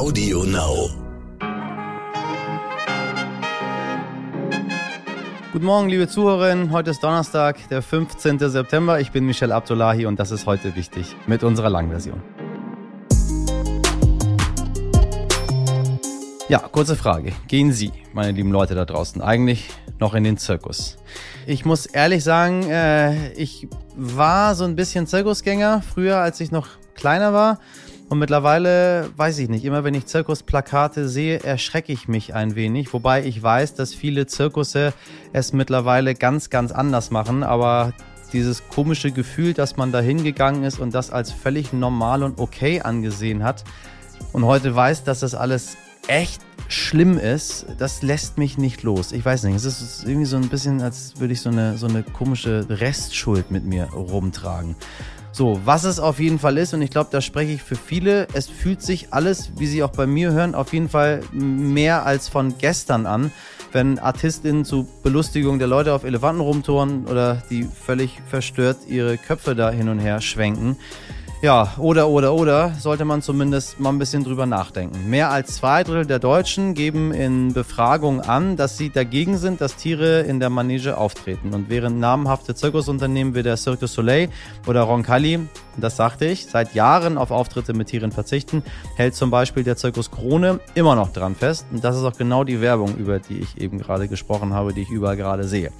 Audio Now. Guten Morgen, liebe Zuhörerinnen. Heute ist Donnerstag, der 15. September. Ich bin Michel Abdullahi und das ist heute wichtig mit unserer Langversion. Ja, kurze Frage. Gehen Sie, meine lieben Leute da draußen, eigentlich noch in den Zirkus? Ich muss ehrlich sagen, äh, ich war so ein bisschen Zirkusgänger früher, als ich noch kleiner war. Und mittlerweile weiß ich nicht, immer wenn ich Zirkusplakate sehe, erschrecke ich mich ein wenig. Wobei ich weiß, dass viele Zirkusse es mittlerweile ganz, ganz anders machen. Aber dieses komische Gefühl, dass man da hingegangen ist und das als völlig normal und okay angesehen hat und heute weiß, dass das alles echt schlimm ist, das lässt mich nicht los. Ich weiß nicht, es ist irgendwie so ein bisschen, als würde ich so eine, so eine komische Restschuld mit mir rumtragen. So, was es auf jeden Fall ist, und ich glaube, da spreche ich für viele, es fühlt sich alles, wie Sie auch bei mir hören, auf jeden Fall mehr als von gestern an, wenn Artistinnen zu Belustigung der Leute auf Elefanten rumtouren oder die völlig verstört ihre Köpfe da hin und her schwenken. Ja, oder, oder, oder, sollte man zumindest mal ein bisschen drüber nachdenken. Mehr als zwei Drittel der Deutschen geben in Befragungen an, dass sie dagegen sind, dass Tiere in der Manege auftreten. Und während namhafte Zirkusunternehmen wie der Cirque du Soleil oder Roncalli das sagte ich, seit Jahren auf Auftritte mit Tieren verzichten, hält zum Beispiel der Zirkus Krone immer noch dran fest. Und das ist auch genau die Werbung, über die ich eben gerade gesprochen habe, die ich überall gerade sehe.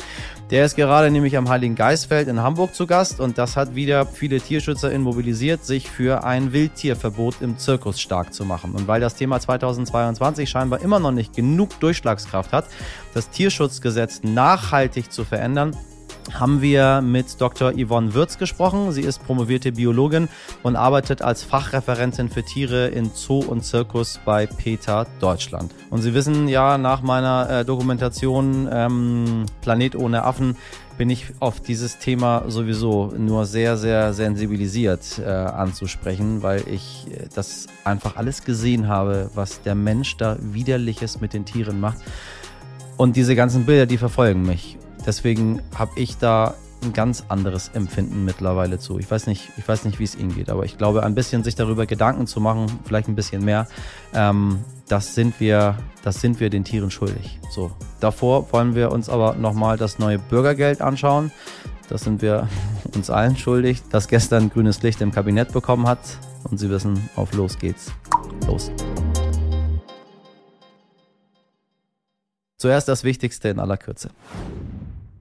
Der ist gerade nämlich am Heiligen Geistfeld in Hamburg zu Gast und das hat wieder viele TierschützerInnen mobilisiert, sich für ein Wildtierverbot im Zirkus stark zu machen. Und weil das Thema 2022 scheinbar immer noch nicht genug Durchschlagskraft hat, das Tierschutzgesetz nachhaltig zu verändern, haben wir mit Dr. Yvonne Würz gesprochen. Sie ist promovierte Biologin und arbeitet als Fachreferentin für Tiere in Zoo und Zirkus bei PETA Deutschland. Und Sie wissen ja, nach meiner äh, Dokumentation ähm, Planet ohne Affen bin ich auf dieses Thema sowieso nur sehr, sehr sensibilisiert äh, anzusprechen, weil ich äh, das einfach alles gesehen habe, was der Mensch da widerliches mit den Tieren macht. Und diese ganzen Bilder, die verfolgen mich. Deswegen habe ich da ein ganz anderes Empfinden mittlerweile zu. Ich weiß nicht, ich weiß nicht, wie es Ihnen geht, aber ich glaube, ein bisschen sich darüber Gedanken zu machen, vielleicht ein bisschen mehr, ähm, das sind wir, das sind wir den Tieren schuldig. So, davor wollen wir uns aber nochmal das neue Bürgergeld anschauen. Das sind wir uns allen schuldig, das gestern grünes Licht im Kabinett bekommen hat. Und Sie wissen, auf los geht's. Los. Zuerst das Wichtigste in aller Kürze.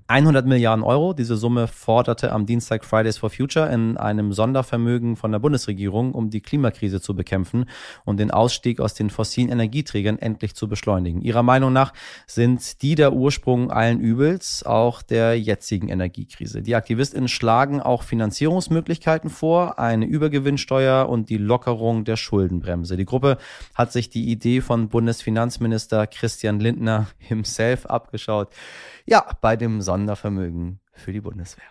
100 Milliarden Euro. Diese Summe forderte am Dienstag Fridays for Future in einem Sondervermögen von der Bundesregierung, um die Klimakrise zu bekämpfen und den Ausstieg aus den fossilen Energieträgern endlich zu beschleunigen. Ihrer Meinung nach sind die der Ursprung allen Übels, auch der jetzigen Energiekrise. Die Aktivistinnen schlagen auch Finanzierungsmöglichkeiten vor, eine Übergewinnsteuer und die Lockerung der Schuldenbremse. Die Gruppe hat sich die Idee von Bundesfinanzminister Christian Lindner himself abgeschaut. Ja, bei dem Sondervermögen für die Bundeswehr.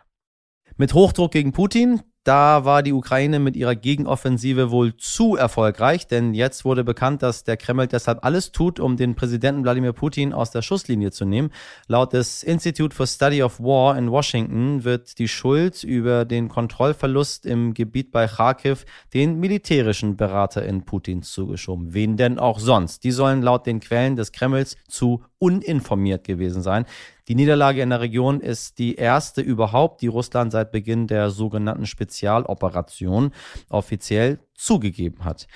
Mit Hochdruck gegen Putin, da war die Ukraine mit ihrer Gegenoffensive wohl zu erfolgreich, denn jetzt wurde bekannt, dass der Kreml deshalb alles tut, um den Präsidenten Wladimir Putin aus der Schusslinie zu nehmen. Laut des Institute for Study of War in Washington wird die Schuld über den Kontrollverlust im Gebiet bei Kharkiv den militärischen Berater in Putins zugeschoben. Wen denn auch sonst? Die sollen laut den Quellen des Kremls zu uninformiert gewesen sein. Die Niederlage in der Region ist die erste überhaupt, die Russland seit Beginn der sogenannten Spezialoperation offiziell zugegeben hat.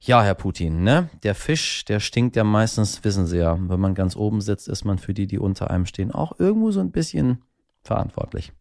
Ja, Herr Putin, ne? Der Fisch, der stinkt ja meistens, wissen Sie ja. Wenn man ganz oben sitzt, ist man für die, die unter einem stehen, auch irgendwo so ein bisschen verantwortlich.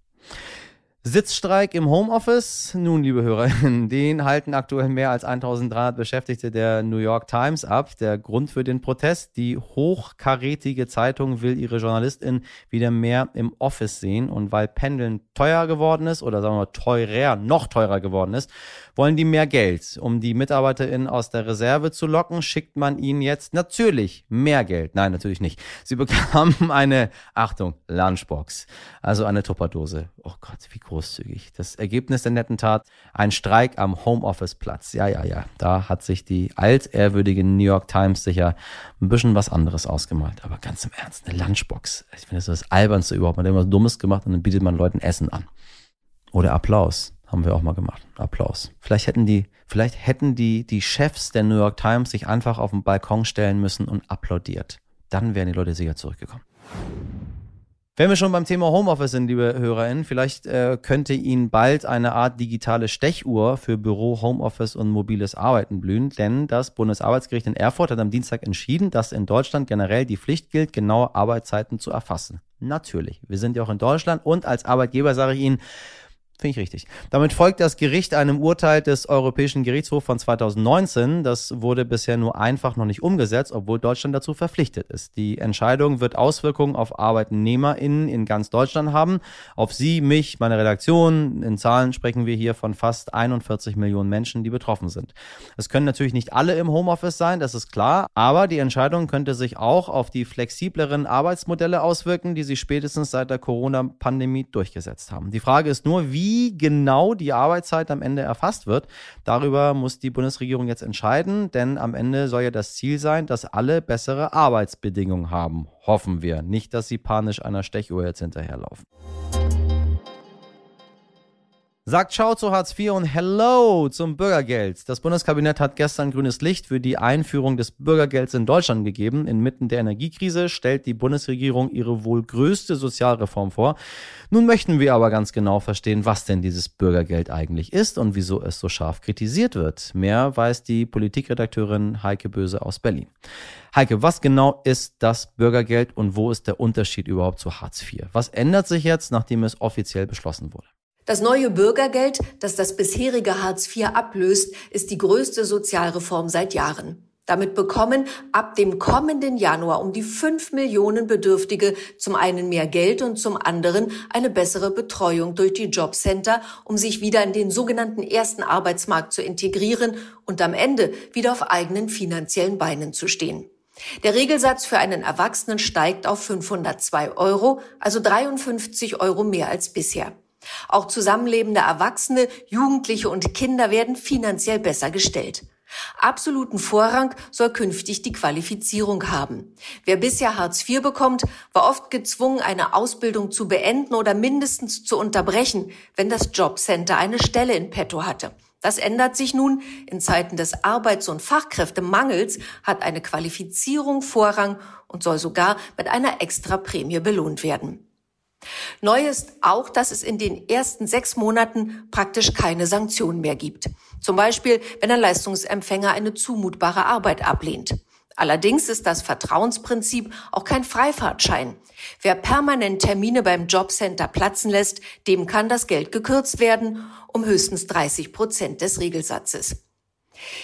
Sitzstreik im Homeoffice. Nun, liebe Hörerinnen, den halten aktuell mehr als 1300 Beschäftigte der New York Times ab. Der Grund für den Protest, die hochkarätige Zeitung will ihre JournalistInnen wieder mehr im Office sehen. Und weil Pendeln teuer geworden ist, oder sagen wir teurer, noch teurer geworden ist, wollen die mehr Geld. Um die MitarbeiterInnen aus der Reserve zu locken, schickt man ihnen jetzt natürlich mehr Geld. Nein, natürlich nicht. Sie bekamen eine, Achtung, Lunchbox. Also eine Tupperdose. Oh Gott, wie großzügig. Das Ergebnis der netten Tat, ein Streik am Homeoffice-Platz. Ja, ja, ja. Da hat sich die altehrwürdige New York Times sicher ein bisschen was anderes ausgemalt. Aber ganz im Ernst, eine Lunchbox. Ich finde das das Albernste überhaupt. Man hat irgendwas Dummes gemacht und dann bietet man Leuten Essen an. Oder Applaus. Haben wir auch mal gemacht. Applaus. Vielleicht hätten die, vielleicht hätten die, die Chefs der New York Times sich einfach auf den Balkon stellen müssen und applaudiert. Dann wären die Leute sicher zurückgekommen. Wenn wir schon beim Thema Homeoffice sind, liebe HörerInnen, vielleicht äh, könnte Ihnen bald eine Art digitale Stechuhr für Büro, Homeoffice und mobiles Arbeiten blühen, denn das Bundesarbeitsgericht in Erfurt hat am Dienstag entschieden, dass in Deutschland generell die Pflicht gilt, genaue Arbeitszeiten zu erfassen. Natürlich, wir sind ja auch in Deutschland und als Arbeitgeber sage ich Ihnen, Finde ich richtig. Damit folgt das Gericht einem Urteil des Europäischen Gerichtshofs von 2019. Das wurde bisher nur einfach noch nicht umgesetzt, obwohl Deutschland dazu verpflichtet ist. Die Entscheidung wird Auswirkungen auf ArbeitnehmerInnen in ganz Deutschland haben. Auf Sie, mich, meine Redaktion. In Zahlen sprechen wir hier von fast 41 Millionen Menschen, die betroffen sind. Es können natürlich nicht alle im Homeoffice sein, das ist klar. Aber die Entscheidung könnte sich auch auf die flexibleren Arbeitsmodelle auswirken, die sich spätestens seit der Corona-Pandemie durchgesetzt haben. Die Frage ist nur, wie wie genau die Arbeitszeit am Ende erfasst wird. Darüber muss die Bundesregierung jetzt entscheiden, denn am Ende soll ja das Ziel sein, dass alle bessere Arbeitsbedingungen haben. Hoffen wir. Nicht, dass sie panisch einer Stechuhr jetzt hinterherlaufen. Sagt Ciao zu Hartz IV und Hello zum Bürgergeld. Das Bundeskabinett hat gestern grünes Licht für die Einführung des Bürgergelds in Deutschland gegeben. Inmitten der Energiekrise stellt die Bundesregierung ihre wohl größte Sozialreform vor. Nun möchten wir aber ganz genau verstehen, was denn dieses Bürgergeld eigentlich ist und wieso es so scharf kritisiert wird. Mehr weiß die Politikredakteurin Heike Böse aus Berlin. Heike, was genau ist das Bürgergeld und wo ist der Unterschied überhaupt zu Hartz IV? Was ändert sich jetzt, nachdem es offiziell beschlossen wurde? Das neue Bürgergeld, das das bisherige Hartz IV ablöst, ist die größte Sozialreform seit Jahren. Damit bekommen ab dem kommenden Januar um die fünf Millionen Bedürftige zum einen mehr Geld und zum anderen eine bessere Betreuung durch die Jobcenter, um sich wieder in den sogenannten ersten Arbeitsmarkt zu integrieren und am Ende wieder auf eigenen finanziellen Beinen zu stehen. Der Regelsatz für einen Erwachsenen steigt auf 502 Euro, also 53 Euro mehr als bisher. Auch zusammenlebende Erwachsene, Jugendliche und Kinder werden finanziell besser gestellt. Absoluten Vorrang soll künftig die Qualifizierung haben. Wer bisher Hartz IV bekommt, war oft gezwungen, eine Ausbildung zu beenden oder mindestens zu unterbrechen, wenn das Jobcenter eine Stelle in petto hatte. Das ändert sich nun. In Zeiten des Arbeits- und Fachkräftemangels hat eine Qualifizierung Vorrang und soll sogar mit einer Extraprämie belohnt werden. Neu ist auch, dass es in den ersten sechs Monaten praktisch keine Sanktionen mehr gibt. Zum Beispiel, wenn ein Leistungsempfänger eine zumutbare Arbeit ablehnt. Allerdings ist das Vertrauensprinzip auch kein Freifahrtschein. Wer permanent Termine beim Jobcenter platzen lässt, dem kann das Geld gekürzt werden um höchstens 30 Prozent des Regelsatzes.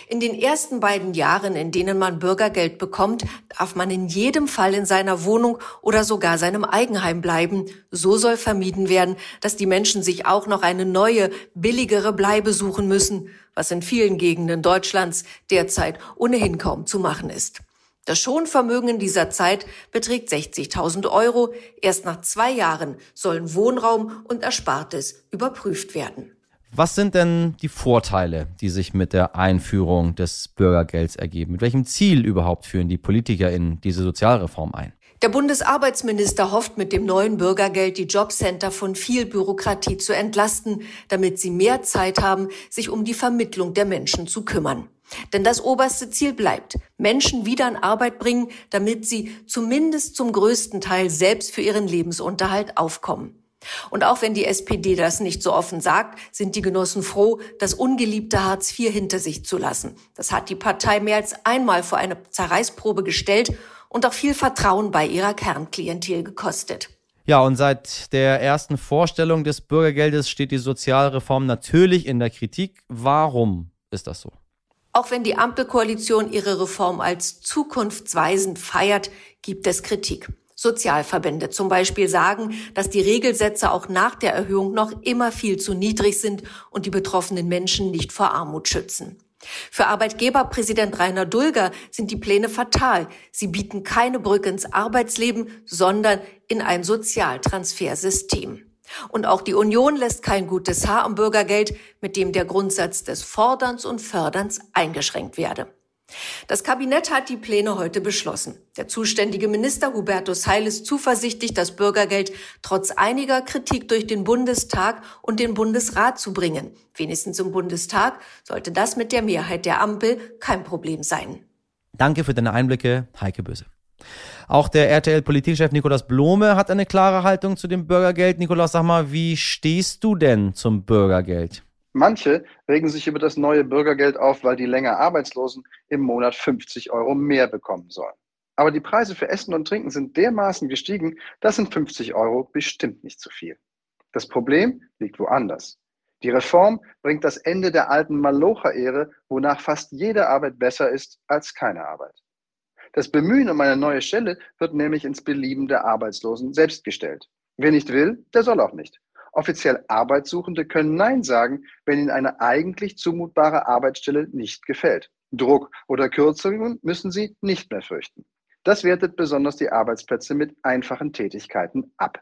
In den ersten beiden Jahren, in denen man Bürgergeld bekommt, darf man in jedem Fall in seiner Wohnung oder sogar seinem Eigenheim bleiben. So soll vermieden werden, dass die Menschen sich auch noch eine neue, billigere Bleibe suchen müssen, was in vielen Gegenden Deutschlands derzeit ohnehin kaum zu machen ist. Das Schonvermögen in dieser Zeit beträgt 60.000 Euro. Erst nach zwei Jahren sollen Wohnraum und Erspartes überprüft werden. Was sind denn die Vorteile, die sich mit der Einführung des Bürgergelds ergeben? Mit welchem Ziel überhaupt führen die PolitikerInnen diese Sozialreform ein? Der Bundesarbeitsminister hofft mit dem neuen Bürgergeld die Jobcenter von viel Bürokratie zu entlasten, damit sie mehr Zeit haben, sich um die Vermittlung der Menschen zu kümmern. Denn das oberste Ziel bleibt, Menschen wieder in Arbeit bringen, damit sie zumindest zum größten Teil selbst für ihren Lebensunterhalt aufkommen. Und auch wenn die SPD das nicht so offen sagt, sind die Genossen froh, das ungeliebte Hartz IV hinter sich zu lassen. Das hat die Partei mehr als einmal vor eine Zerreißprobe gestellt und auch viel Vertrauen bei ihrer Kernklientel gekostet. Ja, und seit der ersten Vorstellung des Bürgergeldes steht die Sozialreform natürlich in der Kritik. Warum ist das so? Auch wenn die Ampelkoalition ihre Reform als zukunftsweisend feiert, gibt es Kritik. Sozialverbände zum Beispiel sagen, dass die Regelsätze auch nach der Erhöhung noch immer viel zu niedrig sind und die betroffenen Menschen nicht vor Armut schützen. Für Arbeitgeberpräsident Rainer Dulger sind die Pläne fatal. Sie bieten keine Brücke ins Arbeitsleben, sondern in ein Sozialtransfersystem. Und auch die Union lässt kein gutes Haar am Bürgergeld, mit dem der Grundsatz des Forderns und Förderns eingeschränkt werde. Das Kabinett hat die Pläne heute beschlossen. Der zuständige Minister Hubertus Heil ist zuversichtlich, das Bürgergeld trotz einiger Kritik durch den Bundestag und den Bundesrat zu bringen. Wenigstens im Bundestag sollte das mit der Mehrheit der Ampel kein Problem sein. Danke für deine Einblicke, Heike Böse. Auch der RTL-Politikchef Nikolaus Blome hat eine klare Haltung zu dem Bürgergeld. Nikolaus, sag mal, wie stehst du denn zum Bürgergeld? Manche regen sich über das neue Bürgergeld auf, weil die länger Arbeitslosen im Monat 50 Euro mehr bekommen sollen. Aber die Preise für Essen und Trinken sind dermaßen gestiegen, das sind 50 Euro bestimmt nicht zu viel. Das Problem liegt woanders. Die Reform bringt das Ende der alten Malocher-Ehre, wonach fast jede Arbeit besser ist als keine Arbeit. Das Bemühen um eine neue Stelle wird nämlich ins Belieben der Arbeitslosen selbst gestellt. Wer nicht will, der soll auch nicht. Offiziell Arbeitssuchende können Nein sagen, wenn ihnen eine eigentlich zumutbare Arbeitsstelle nicht gefällt. Druck oder Kürzungen müssen sie nicht mehr fürchten. Das wertet besonders die Arbeitsplätze mit einfachen Tätigkeiten ab.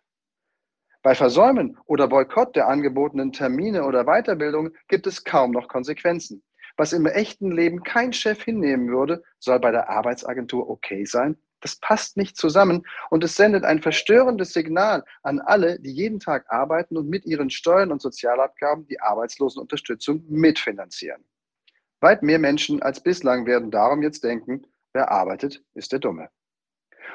Bei Versäumen oder Boykott der angebotenen Termine oder Weiterbildung gibt es kaum noch Konsequenzen. Was im echten Leben kein Chef hinnehmen würde, soll bei der Arbeitsagentur okay sein das passt nicht zusammen und es sendet ein verstörendes Signal an alle, die jeden Tag arbeiten und mit ihren Steuern und Sozialabgaben die Arbeitslosenunterstützung mitfinanzieren. Weit mehr Menschen als bislang werden darum jetzt denken, wer arbeitet, ist der Dumme.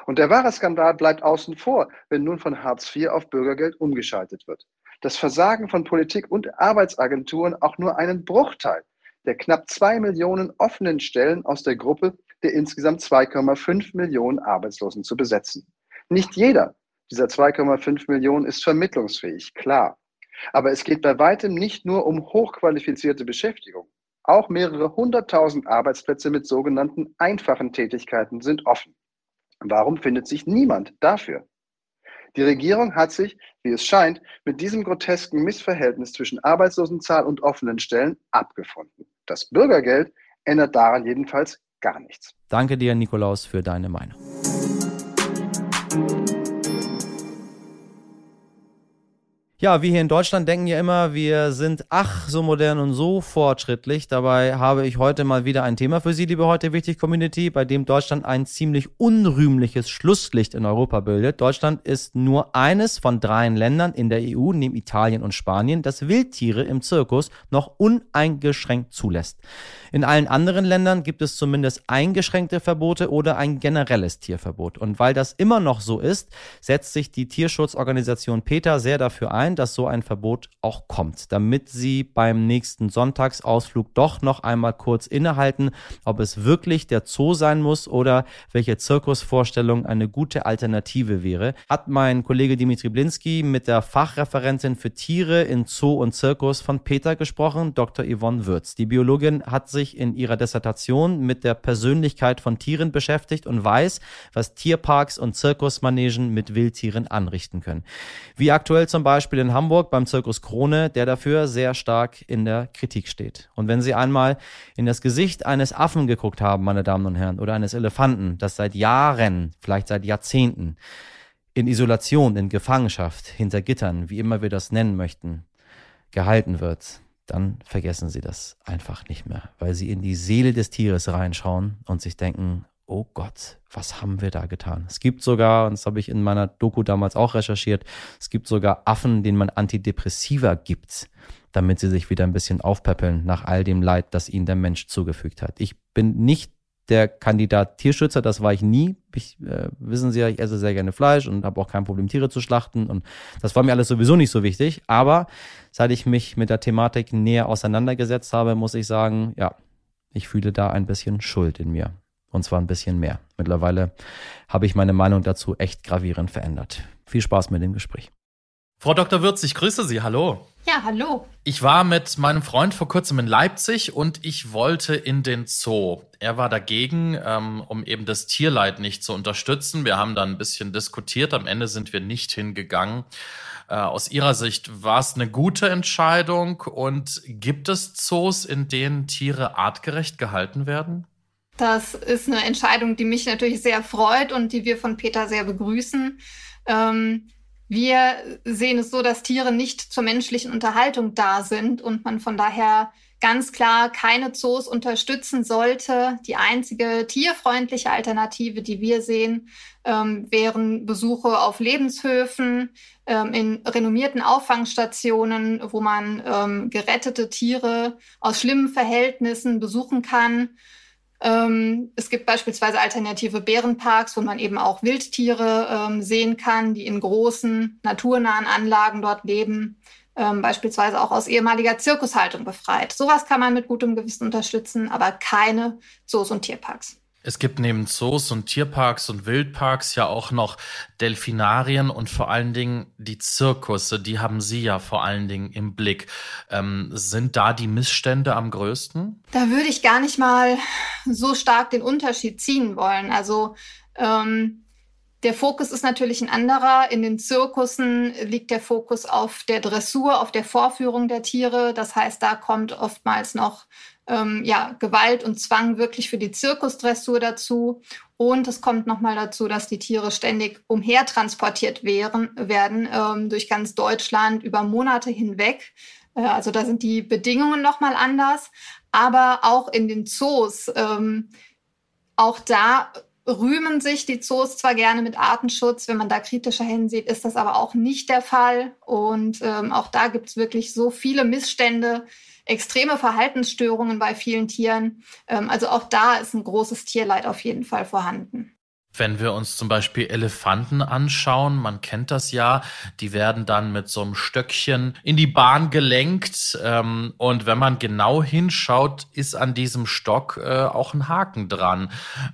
Und der wahre Skandal bleibt außen vor, wenn nun von Hartz IV auf Bürgergeld umgeschaltet wird. Das Versagen von Politik und Arbeitsagenturen auch nur einen Bruchteil der knapp zwei Millionen offenen Stellen aus der Gruppe der insgesamt 2,5 Millionen Arbeitslosen zu besetzen. Nicht jeder dieser 2,5 Millionen ist vermittlungsfähig, klar. Aber es geht bei weitem nicht nur um hochqualifizierte Beschäftigung. Auch mehrere hunderttausend Arbeitsplätze mit sogenannten einfachen Tätigkeiten sind offen. Warum findet sich niemand dafür? Die Regierung hat sich, wie es scheint, mit diesem grotesken Missverhältnis zwischen Arbeitslosenzahl und offenen Stellen abgefunden. Das Bürgergeld ändert daran jedenfalls gar nichts. Danke dir, Nikolaus, für deine Meinung. Ja, wir hier in Deutschland denken ja immer, wir sind ach so modern und so fortschrittlich. Dabei habe ich heute mal wieder ein Thema für Sie, liebe heute wichtig Community, bei dem Deutschland ein ziemlich unrühmliches Schlusslicht in Europa bildet. Deutschland ist nur eines von dreien Ländern in der EU, neben Italien und Spanien, das Wildtiere im Zirkus noch uneingeschränkt zulässt. In allen anderen Ländern gibt es zumindest eingeschränkte Verbote oder ein generelles Tierverbot. Und weil das immer noch so ist, setzt sich die Tierschutzorganisation PETA sehr dafür ein, dass so ein Verbot auch kommt, damit sie beim nächsten Sonntagsausflug doch noch einmal kurz innehalten, ob es wirklich der Zoo sein muss oder welche Zirkusvorstellung eine gute Alternative wäre, hat mein Kollege Dimitri Blinski mit der Fachreferentin für Tiere in Zoo und Zirkus von PETA gesprochen, Dr. Yvonne Würz. Die Biologin hat sich in ihrer Dissertation mit der Persönlichkeit von Tieren beschäftigt und weiß, was Tierparks und Zirkusmanegen mit Wildtieren anrichten können. Wie aktuell zum Beispiel in Hamburg beim Zirkus Krone, der dafür sehr stark in der Kritik steht. Und wenn Sie einmal in das Gesicht eines Affen geguckt haben, meine Damen und Herren, oder eines Elefanten, das seit Jahren, vielleicht seit Jahrzehnten, in Isolation, in Gefangenschaft, hinter Gittern, wie immer wir das nennen möchten, gehalten wird, dann vergessen sie das einfach nicht mehr, weil sie in die Seele des Tieres reinschauen und sich denken, oh Gott, was haben wir da getan? Es gibt sogar, und das habe ich in meiner Doku damals auch recherchiert, es gibt sogar Affen, denen man Antidepressiva gibt, damit sie sich wieder ein bisschen aufpäppeln nach all dem Leid, das ihnen der Mensch zugefügt hat. Ich bin nicht der Kandidat Tierschützer, das war ich nie. Ich, äh, wissen Sie ja, ich esse sehr gerne Fleisch und habe auch kein Problem, Tiere zu schlachten. Und das war mir alles sowieso nicht so wichtig. Aber seit ich mich mit der Thematik näher auseinandergesetzt habe, muss ich sagen, ja, ich fühle da ein bisschen Schuld in mir. Und zwar ein bisschen mehr. Mittlerweile habe ich meine Meinung dazu echt gravierend verändert. Viel Spaß mit dem Gespräch. Frau Dr. Würz, ich grüße Sie. Hallo. Ja, hallo. Ich war mit meinem Freund vor kurzem in Leipzig und ich wollte in den Zoo. Er war dagegen, ähm, um eben das Tierleid nicht zu unterstützen. Wir haben dann ein bisschen diskutiert. Am Ende sind wir nicht hingegangen. Äh, aus Ihrer Sicht war es eine gute Entscheidung und gibt es Zoos, in denen Tiere artgerecht gehalten werden? Das ist eine Entscheidung, die mich natürlich sehr freut und die wir von Peter sehr begrüßen. Ähm, Wir sehen es so, dass Tiere nicht zur menschlichen Unterhaltung da sind und man von daher ganz klar keine Zoos unterstützen sollte. Die einzige tierfreundliche Alternative, die wir sehen, ähm, wären Besuche auf Lebenshöfen, ähm, in renommierten Auffangstationen, wo man ähm, gerettete Tiere aus schlimmen Verhältnissen besuchen kann. Ähm, es gibt beispielsweise alternative Bärenparks, wo man eben auch Wildtiere ähm, sehen kann, die in großen, naturnahen Anlagen dort leben ähm, beispielsweise auch aus ehemaliger Zirkushaltung befreit. Sowas kann man mit gutem Gewissen unterstützen, aber keine Zoos und Tierparks. Es gibt neben Zoos und Tierparks und Wildparks ja auch noch Delfinarien und vor allen Dingen die Zirkusse. Die haben Sie ja vor allen Dingen im Blick. Ähm, sind da die Missstände am größten? Da würde ich gar nicht mal so stark den Unterschied ziehen wollen. Also ähm, der Fokus ist natürlich ein anderer. In den Zirkussen liegt der Fokus auf der Dressur, auf der Vorführung der Tiere. Das heißt, da kommt oftmals noch ähm, ja, Gewalt und Zwang wirklich für die Zirkusdressur dazu. Und es kommt nochmal dazu, dass die Tiere ständig umhertransportiert wären, werden ähm, durch ganz Deutschland über Monate hinweg. Äh, also da sind die Bedingungen nochmal anders. Aber auch in den Zoos, ähm, auch da rühmen sich die Zoos zwar gerne mit Artenschutz, wenn man da kritischer hinsieht, ist das aber auch nicht der Fall. Und ähm, auch da gibt es wirklich so viele Missstände, extreme Verhaltensstörungen bei vielen Tieren. Ähm, also auch da ist ein großes Tierleid auf jeden Fall vorhanden. Wenn wir uns zum Beispiel Elefanten anschauen, man kennt das ja, die werden dann mit so einem Stöckchen in die Bahn gelenkt. Ähm, und wenn man genau hinschaut, ist an diesem Stock äh, auch ein Haken dran.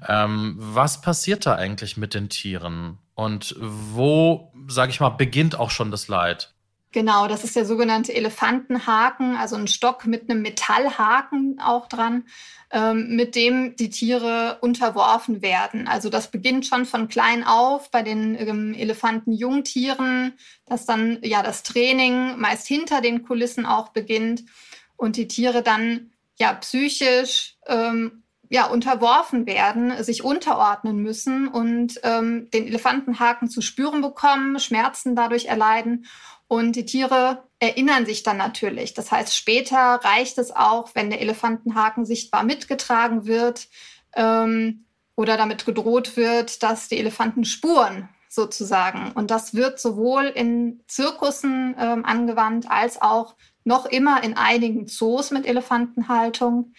Ähm, was passiert da eigentlich mit den Tieren? Und wo, sage ich mal, beginnt auch schon das Leid? Genau, das ist der sogenannte Elefantenhaken, also ein Stock mit einem Metallhaken auch dran, ähm, mit dem die Tiere unterworfen werden. Also das beginnt schon von klein auf bei den ähm, Elefantenjungtieren, dass dann ja das Training meist hinter den Kulissen auch beginnt und die Tiere dann ja psychisch ähm, ja, unterworfen werden, sich unterordnen müssen und ähm, den Elefantenhaken zu spüren bekommen, Schmerzen dadurch erleiden und die Tiere erinnern sich dann natürlich. Das heißt, später reicht es auch, wenn der Elefantenhaken sichtbar mitgetragen wird ähm, oder damit gedroht wird, dass die Elefanten spuren sozusagen. Und das wird sowohl in Zirkussen ähm, angewandt als auch noch immer in einigen Zoos mit Elefantenhaltung.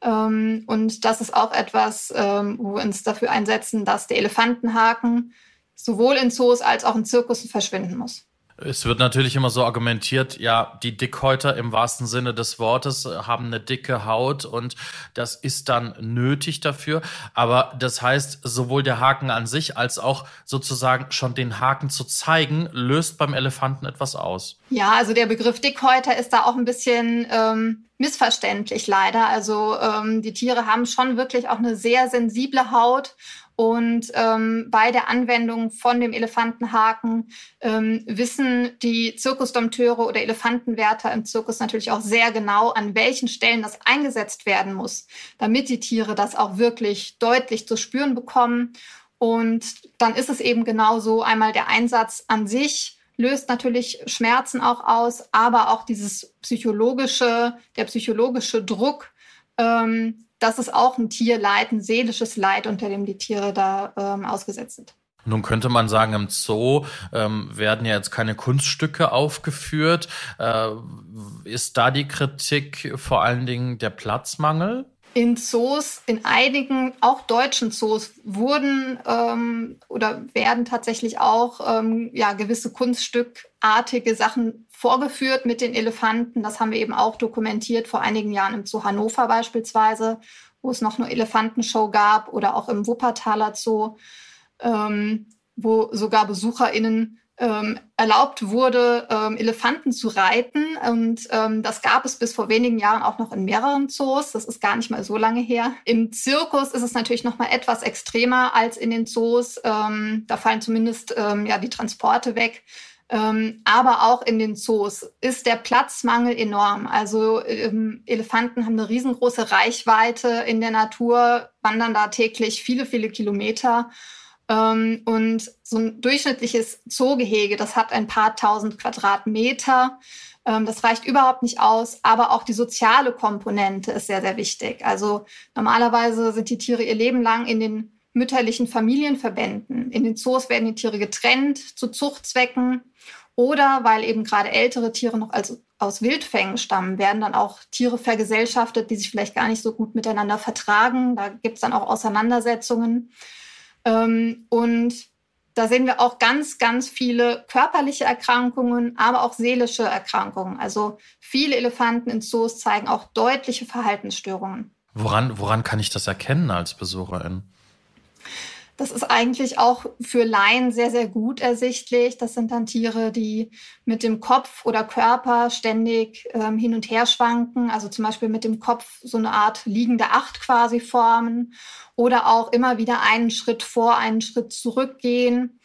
Ähm, und das ist auch etwas, ähm, wo wir uns dafür einsetzen, dass der Elefantenhaken sowohl in Zoos als auch in Zirkussen verschwinden muss. Es wird natürlich immer so argumentiert, ja, die Dickhäuter im wahrsten Sinne des Wortes haben eine dicke Haut und das ist dann nötig dafür. Aber das heißt, sowohl der Haken an sich als auch sozusagen schon den Haken zu zeigen, löst beim Elefanten etwas aus. Ja, also der Begriff Dickhäuter ist da auch ein bisschen ähm, missverständlich leider. Also ähm, die Tiere haben schon wirklich auch eine sehr sensible Haut und ähm, bei der Anwendung von dem Elefantenhaken ähm, wissen die Zirkusdompteure oder Elefantenwärter im Zirkus natürlich auch sehr genau, an welchen Stellen das eingesetzt werden muss, damit die Tiere das auch wirklich deutlich zu spüren bekommen. Und dann ist es eben genauso einmal der Einsatz an sich, löst natürlich Schmerzen auch aus, aber auch dieses psychologische, der psychologische Druck, ähm, das ist auch ein Tierleid, ein seelisches Leid, unter dem die Tiere da ähm, ausgesetzt sind. Nun könnte man sagen, im Zoo ähm, werden ja jetzt keine Kunststücke aufgeführt. Äh, ist da die Kritik vor allen Dingen der Platzmangel? In Zoos, in einigen, auch deutschen Zoos, wurden ähm, oder werden tatsächlich auch ähm, ja, gewisse kunststückartige Sachen vorgeführt mit den Elefanten. Das haben wir eben auch dokumentiert vor einigen Jahren im Zoo Hannover beispielsweise, wo es noch eine Elefantenshow gab oder auch im Wuppertaler Zoo, ähm, wo sogar BesucherInnen ähm, erlaubt wurde, ähm, Elefanten zu reiten. Und ähm, das gab es bis vor wenigen Jahren auch noch in mehreren Zoos. Das ist gar nicht mal so lange her. Im Zirkus ist es natürlich noch mal etwas extremer als in den Zoos. Ähm, da fallen zumindest ähm, ja die Transporte weg. Ähm, aber auch in den Zoos ist der Platzmangel enorm. Also ähm, Elefanten haben eine riesengroße Reichweite in der Natur, wandern da täglich viele, viele Kilometer. Ähm, und so ein durchschnittliches Zoogehege, das hat ein paar tausend Quadratmeter. Ähm, das reicht überhaupt nicht aus, aber auch die soziale Komponente ist sehr, sehr wichtig. Also normalerweise sind die Tiere ihr Leben lang in den mütterlichen Familienverbänden. In den Zoos werden die Tiere getrennt zu Zuchtzwecken oder weil eben gerade ältere Tiere noch als, aus Wildfängen stammen, werden dann auch Tiere vergesellschaftet, die sich vielleicht gar nicht so gut miteinander vertragen. Da gibt es dann auch Auseinandersetzungen. Ähm, und da sehen wir auch ganz, ganz viele körperliche Erkrankungen, aber auch seelische Erkrankungen. Also viele Elefanten in Zoos zeigen auch deutliche Verhaltensstörungen. Woran, woran kann ich das erkennen als Besucherin? Das ist eigentlich auch für Laien sehr, sehr gut ersichtlich. Das sind dann Tiere, die mit dem Kopf oder Körper ständig ähm, hin und her schwanken. Also zum Beispiel mit dem Kopf so eine Art liegende Acht quasi formen oder auch immer wieder einen Schritt vor, einen Schritt zurückgehen.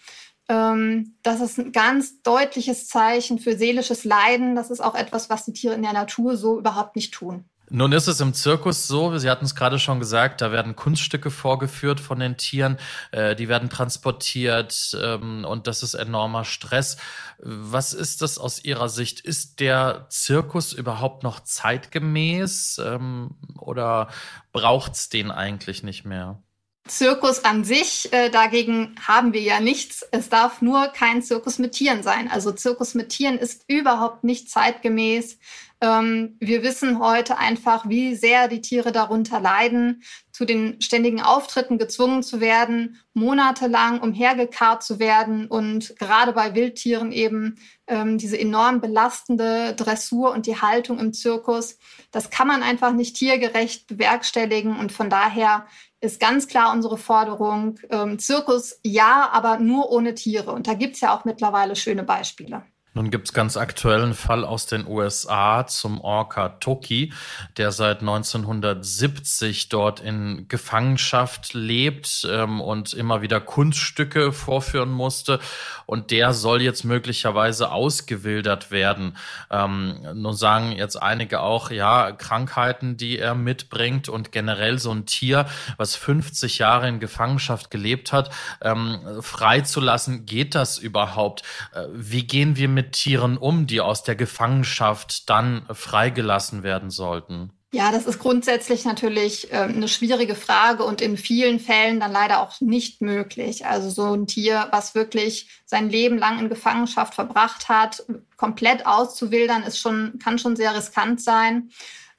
Ähm, das ist ein ganz deutliches Zeichen für seelisches Leiden. Das ist auch etwas, was die Tiere in der Natur so überhaupt nicht tun. Nun ist es im Zirkus so, Sie hatten es gerade schon gesagt, da werden Kunststücke vorgeführt von den Tieren, äh, die werden transportiert ähm, und das ist enormer Stress. Was ist das aus Ihrer Sicht? Ist der Zirkus überhaupt noch zeitgemäß ähm, oder braucht's den eigentlich nicht mehr? Zirkus an sich, äh, dagegen haben wir ja nichts. Es darf nur kein Zirkus mit Tieren sein. Also Zirkus mit Tieren ist überhaupt nicht zeitgemäß. Ähm, wir wissen heute einfach, wie sehr die Tiere darunter leiden, zu den ständigen Auftritten gezwungen zu werden, monatelang umhergekarrt zu werden und gerade bei Wildtieren eben ähm, diese enorm belastende Dressur und die Haltung im Zirkus. Das kann man einfach nicht tiergerecht bewerkstelligen und von daher ist ganz klar unsere Forderung, ähm, Zirkus ja, aber nur ohne Tiere. Und da gibt's ja auch mittlerweile schöne Beispiele. Nun gibt es ganz aktuell einen Fall aus den USA zum Orca Toki, der seit 1970 dort in Gefangenschaft lebt ähm, und immer wieder Kunststücke vorführen musste. Und der soll jetzt möglicherweise ausgewildert werden. Ähm, nun sagen jetzt einige auch, ja, Krankheiten, die er mitbringt und generell so ein Tier, was 50 Jahre in Gefangenschaft gelebt hat, ähm, freizulassen, geht das überhaupt? Äh, wie gehen wir mit mit Tieren um, die aus der Gefangenschaft dann freigelassen werden sollten? Ja, das ist grundsätzlich natürlich äh, eine schwierige Frage und in vielen Fällen dann leider auch nicht möglich. Also so ein Tier, was wirklich sein Leben lang in Gefangenschaft verbracht hat, komplett auszuwildern, ist schon, kann schon sehr riskant sein.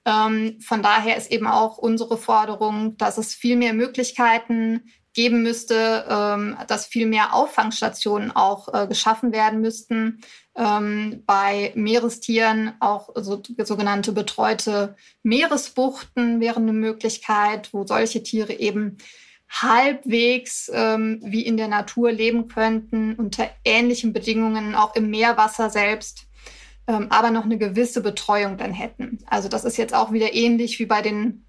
Ähm, von daher ist eben auch unsere Forderung, dass es viel mehr Möglichkeiten geben müsste, ähm, dass viel mehr Auffangstationen auch äh, geschaffen werden müssten. Ähm, bei Meerestieren auch so, sogenannte betreute Meeresbuchten wären eine Möglichkeit, wo solche Tiere eben halbwegs ähm, wie in der Natur leben könnten, unter ähnlichen Bedingungen, auch im Meerwasser selbst, ähm, aber noch eine gewisse Betreuung dann hätten. Also das ist jetzt auch wieder ähnlich wie bei den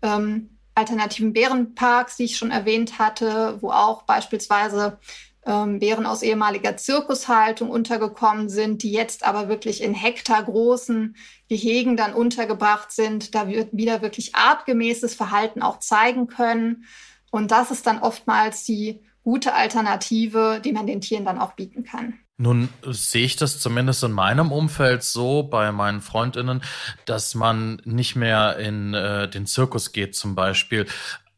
ähm, alternativen Bärenparks, die ich schon erwähnt hatte, wo auch beispielsweise ähm, Bären aus ehemaliger Zirkushaltung untergekommen sind, die jetzt aber wirklich in hektargroßen Gehegen dann untergebracht sind, da wird wieder wirklich artgemäßes Verhalten auch zeigen können. Und das ist dann oftmals die gute Alternative, die man den Tieren dann auch bieten kann. Nun sehe ich das zumindest in meinem Umfeld so bei meinen Freundinnen, dass man nicht mehr in äh, den Zirkus geht zum Beispiel.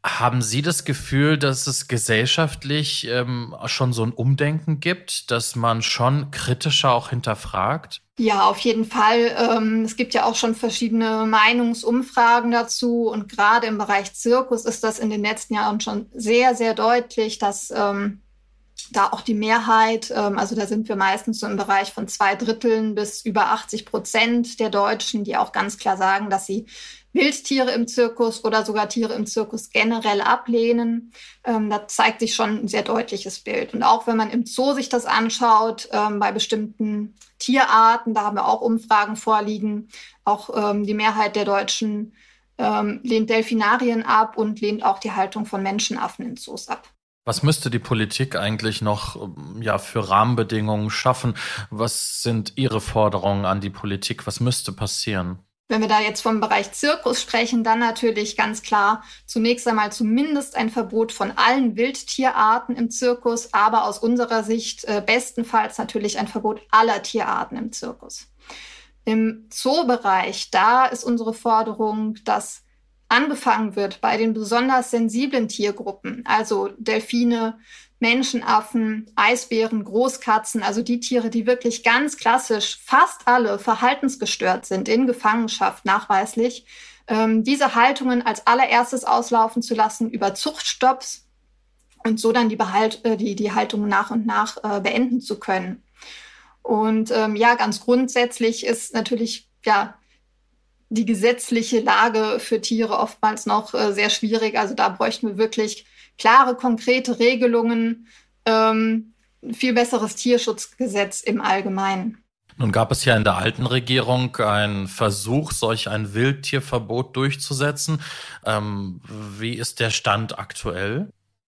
Haben Sie das Gefühl, dass es gesellschaftlich ähm, schon so ein Umdenken gibt, dass man schon kritischer auch hinterfragt? Ja, auf jeden Fall. Ähm, es gibt ja auch schon verschiedene Meinungsumfragen dazu. Und gerade im Bereich Zirkus ist das in den letzten Jahren schon sehr, sehr deutlich, dass ähm, da auch die Mehrheit, ähm, also da sind wir meistens so im Bereich von zwei Dritteln bis über 80 Prozent der Deutschen, die auch ganz klar sagen, dass sie Wildtiere im Zirkus oder sogar Tiere im Zirkus generell ablehnen. Ähm, da zeigt sich schon ein sehr deutliches Bild. Und auch wenn man im Zoo sich das anschaut, ähm, bei bestimmten Tierarten, da haben wir auch Umfragen vorliegen, auch ähm, die Mehrheit der Deutschen ähm, lehnt Delfinarien ab und lehnt auch die Haltung von Menschenaffen in Zoos ab. Was müsste die Politik eigentlich noch ja, für Rahmenbedingungen schaffen? Was sind Ihre Forderungen an die Politik? Was müsste passieren? Wenn wir da jetzt vom Bereich Zirkus sprechen, dann natürlich ganz klar zunächst einmal zumindest ein Verbot von allen Wildtierarten im Zirkus, aber aus unserer Sicht äh, bestenfalls natürlich ein Verbot aller Tierarten im Zirkus. Im Zoobereich, da ist unsere Forderung, dass angefangen wird bei den besonders sensiblen Tiergruppen, also Delfine, Menschenaffen, Eisbären, Großkatzen, also die Tiere, die wirklich ganz klassisch fast alle verhaltensgestört sind, in Gefangenschaft nachweislich, ähm, diese Haltungen als allererstes auslaufen zu lassen über Zuchtstopps und so dann die, Behalt, äh, die, die Haltung nach und nach äh, beenden zu können. Und ähm, ja, ganz grundsätzlich ist natürlich ja die gesetzliche Lage für Tiere oftmals noch äh, sehr schwierig. Also da bräuchten wir wirklich klare, konkrete Regelungen, ähm, viel besseres Tierschutzgesetz im Allgemeinen. Nun gab es ja in der alten Regierung einen Versuch, solch ein Wildtierverbot durchzusetzen. Ähm, wie ist der Stand aktuell?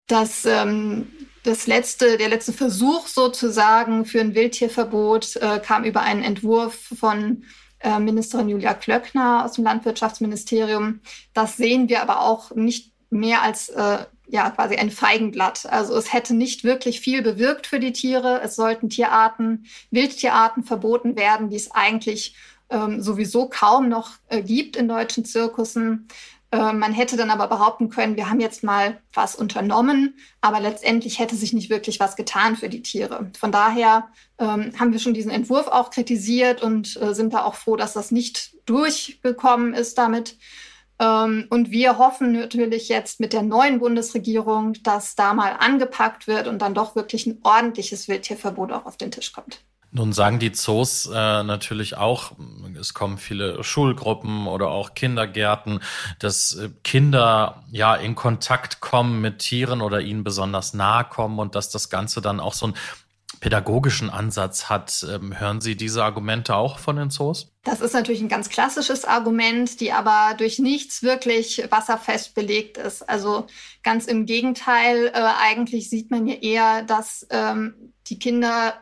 Das, ähm, das letzte, der letzte Versuch sozusagen für ein Wildtierverbot äh, kam über einen Entwurf von äh, Ministerin Julia Klöckner aus dem Landwirtschaftsministerium. Das sehen wir aber auch nicht mehr als äh, ja quasi ein Feigenblatt. Also es hätte nicht wirklich viel bewirkt für die Tiere. Es sollten Tierarten, Wildtierarten verboten werden, die es eigentlich ähm, sowieso kaum noch äh, gibt in deutschen Zirkussen. Äh, man hätte dann aber behaupten können, wir haben jetzt mal was unternommen, aber letztendlich hätte sich nicht wirklich was getan für die Tiere. Von daher ähm, haben wir schon diesen Entwurf auch kritisiert und äh, sind da auch froh, dass das nicht durchgekommen ist damit. Ähm, und wir hoffen natürlich jetzt mit der neuen Bundesregierung, dass da mal angepackt wird und dann doch wirklich ein ordentliches Wildtierverbot auch auf den Tisch kommt. Nun sagen die Zoos äh, natürlich auch, es kommen viele Schulgruppen oder auch Kindergärten, dass äh, Kinder ja in Kontakt kommen mit Tieren oder ihnen besonders nahe kommen und dass das Ganze dann auch so ein pädagogischen Ansatz hat. Ähm, hören Sie diese Argumente auch von den Zoos? Das ist natürlich ein ganz klassisches Argument, die aber durch nichts wirklich wasserfest belegt ist. Also ganz im Gegenteil, äh, eigentlich sieht man ja eher, dass ähm, die Kinder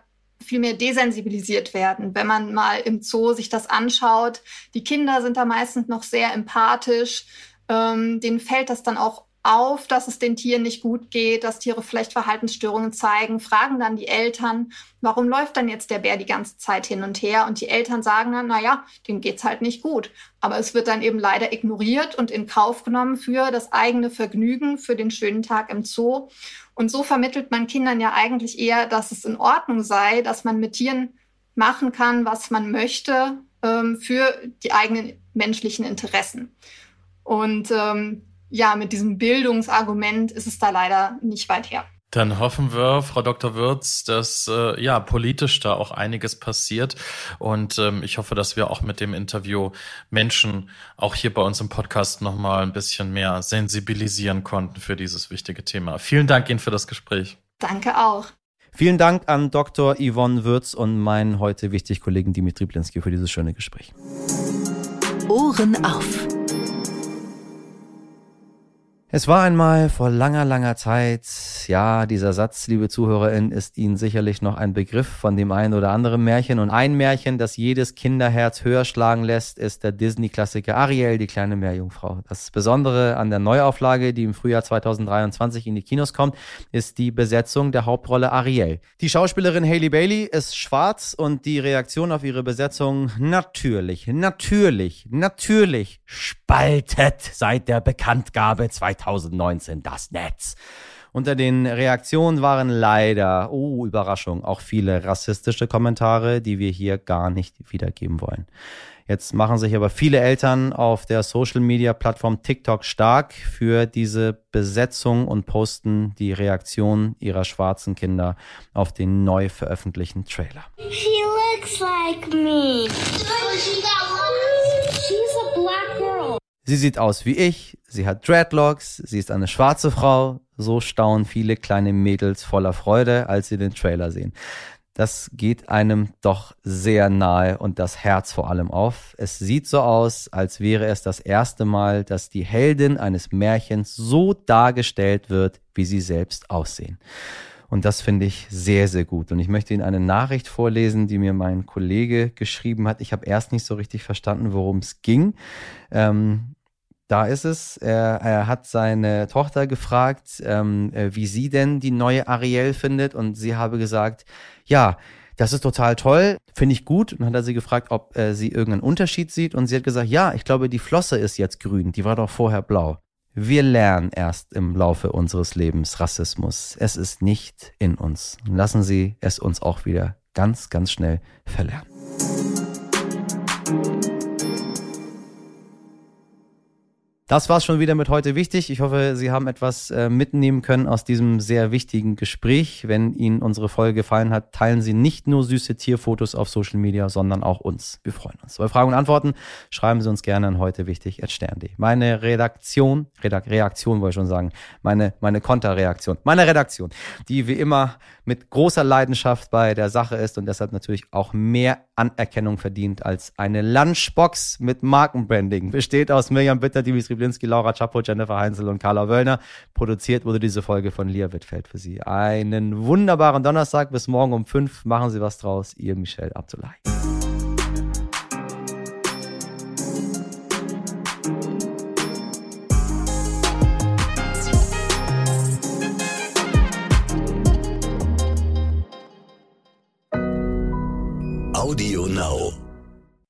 viel mehr desensibilisiert werden. Wenn man mal im Zoo sich das anschaut, die Kinder sind da meistens noch sehr empathisch. Ähm, denen fällt das dann auch auf, dass es den Tieren nicht gut geht, dass Tiere vielleicht Verhaltensstörungen zeigen, fragen dann die Eltern, warum läuft dann jetzt der Bär die ganze Zeit hin und her? Und die Eltern sagen dann, na ja, dem geht's halt nicht gut. Aber es wird dann eben leider ignoriert und in Kauf genommen für das eigene Vergnügen, für den schönen Tag im Zoo. Und so vermittelt man Kindern ja eigentlich eher, dass es in Ordnung sei, dass man mit Tieren machen kann, was man möchte, ähm, für die eigenen menschlichen Interessen. Und ähm, ja, mit diesem Bildungsargument ist es da leider nicht weit her. Dann hoffen wir, Frau Dr. Würz, dass äh, ja politisch da auch einiges passiert. Und ähm, ich hoffe, dass wir auch mit dem Interview Menschen auch hier bei uns im Podcast nochmal ein bisschen mehr sensibilisieren konnten für dieses wichtige Thema. Vielen Dank Ihnen für das Gespräch. Danke auch. Vielen Dank an Dr. Yvonne Würz und meinen heute wichtig Kollegen Dimitri Blinski für dieses schöne Gespräch. Ohren auf. Es war einmal vor langer, langer Zeit, ja, dieser Satz, liebe ZuhörerInnen, ist Ihnen sicherlich noch ein Begriff von dem einen oder anderen Märchen. Und ein Märchen, das jedes Kinderherz höher schlagen lässt, ist der Disney-Klassiker Ariel, die kleine Meerjungfrau. Das Besondere an der Neuauflage, die im Frühjahr 2023 in die Kinos kommt, ist die Besetzung der Hauptrolle Ariel. Die Schauspielerin Hailey Bailey ist schwarz und die Reaktion auf ihre Besetzung natürlich, natürlich, natürlich spaltet seit der Bekanntgabe 2023. 2019 das Netz. Unter den Reaktionen waren leider, oh Überraschung, auch viele rassistische Kommentare, die wir hier gar nicht wiedergeben wollen. Jetzt machen sich aber viele Eltern auf der Social-Media-Plattform TikTok stark für diese Besetzung und posten die Reaktion ihrer schwarzen Kinder auf den neu veröffentlichten Trailer. She looks like me. She's a black. Sie sieht aus wie ich, sie hat Dreadlocks, sie ist eine schwarze Frau. So staunen viele kleine Mädels voller Freude, als sie den Trailer sehen. Das geht einem doch sehr nahe und das Herz vor allem auf. Es sieht so aus, als wäre es das erste Mal, dass die Heldin eines Märchens so dargestellt wird, wie sie selbst aussehen. Und das finde ich sehr, sehr gut. Und ich möchte Ihnen eine Nachricht vorlesen, die mir mein Kollege geschrieben hat. Ich habe erst nicht so richtig verstanden, worum es ging. Ähm, da ist es. Er, er, hat seine Tochter gefragt, ähm, äh, wie sie denn die neue Ariel findet. Und sie habe gesagt, ja, das ist total toll, finde ich gut. Und dann hat er sie gefragt, ob äh, sie irgendeinen Unterschied sieht. Und sie hat gesagt, ja, ich glaube, die Flosse ist jetzt grün, die war doch vorher blau. Wir lernen erst im Laufe unseres Lebens Rassismus. Es ist nicht in uns. Lassen Sie es uns auch wieder ganz, ganz schnell verlernen. Das war's schon wieder mit heute wichtig. Ich hoffe, Sie haben etwas äh, mitnehmen können aus diesem sehr wichtigen Gespräch. Wenn Ihnen unsere Folge gefallen hat, teilen Sie nicht nur süße Tierfotos auf Social Media, sondern auch uns. Wir freuen uns. Bei Fragen und Antworten schreiben Sie uns gerne an heute wichtig stern.de. Meine Redaktion, Redak Reaktion wollte ich schon sagen, meine, meine Konterreaktion, meine Redaktion, die wie immer mit großer Leidenschaft bei der Sache ist und deshalb natürlich auch mehr Anerkennung verdient als eine Lunchbox mit Markenbranding. Besteht aus Mirjam Bitter, Dimitri Blinski, Laura Chapo, Jennifer Heinzel und Carla Wöllner. Produziert wurde diese Folge von Lia Wittfeld für Sie. Einen wunderbaren Donnerstag. Bis morgen um fünf. Machen Sie was draus. Ihr Michel Abdullahi.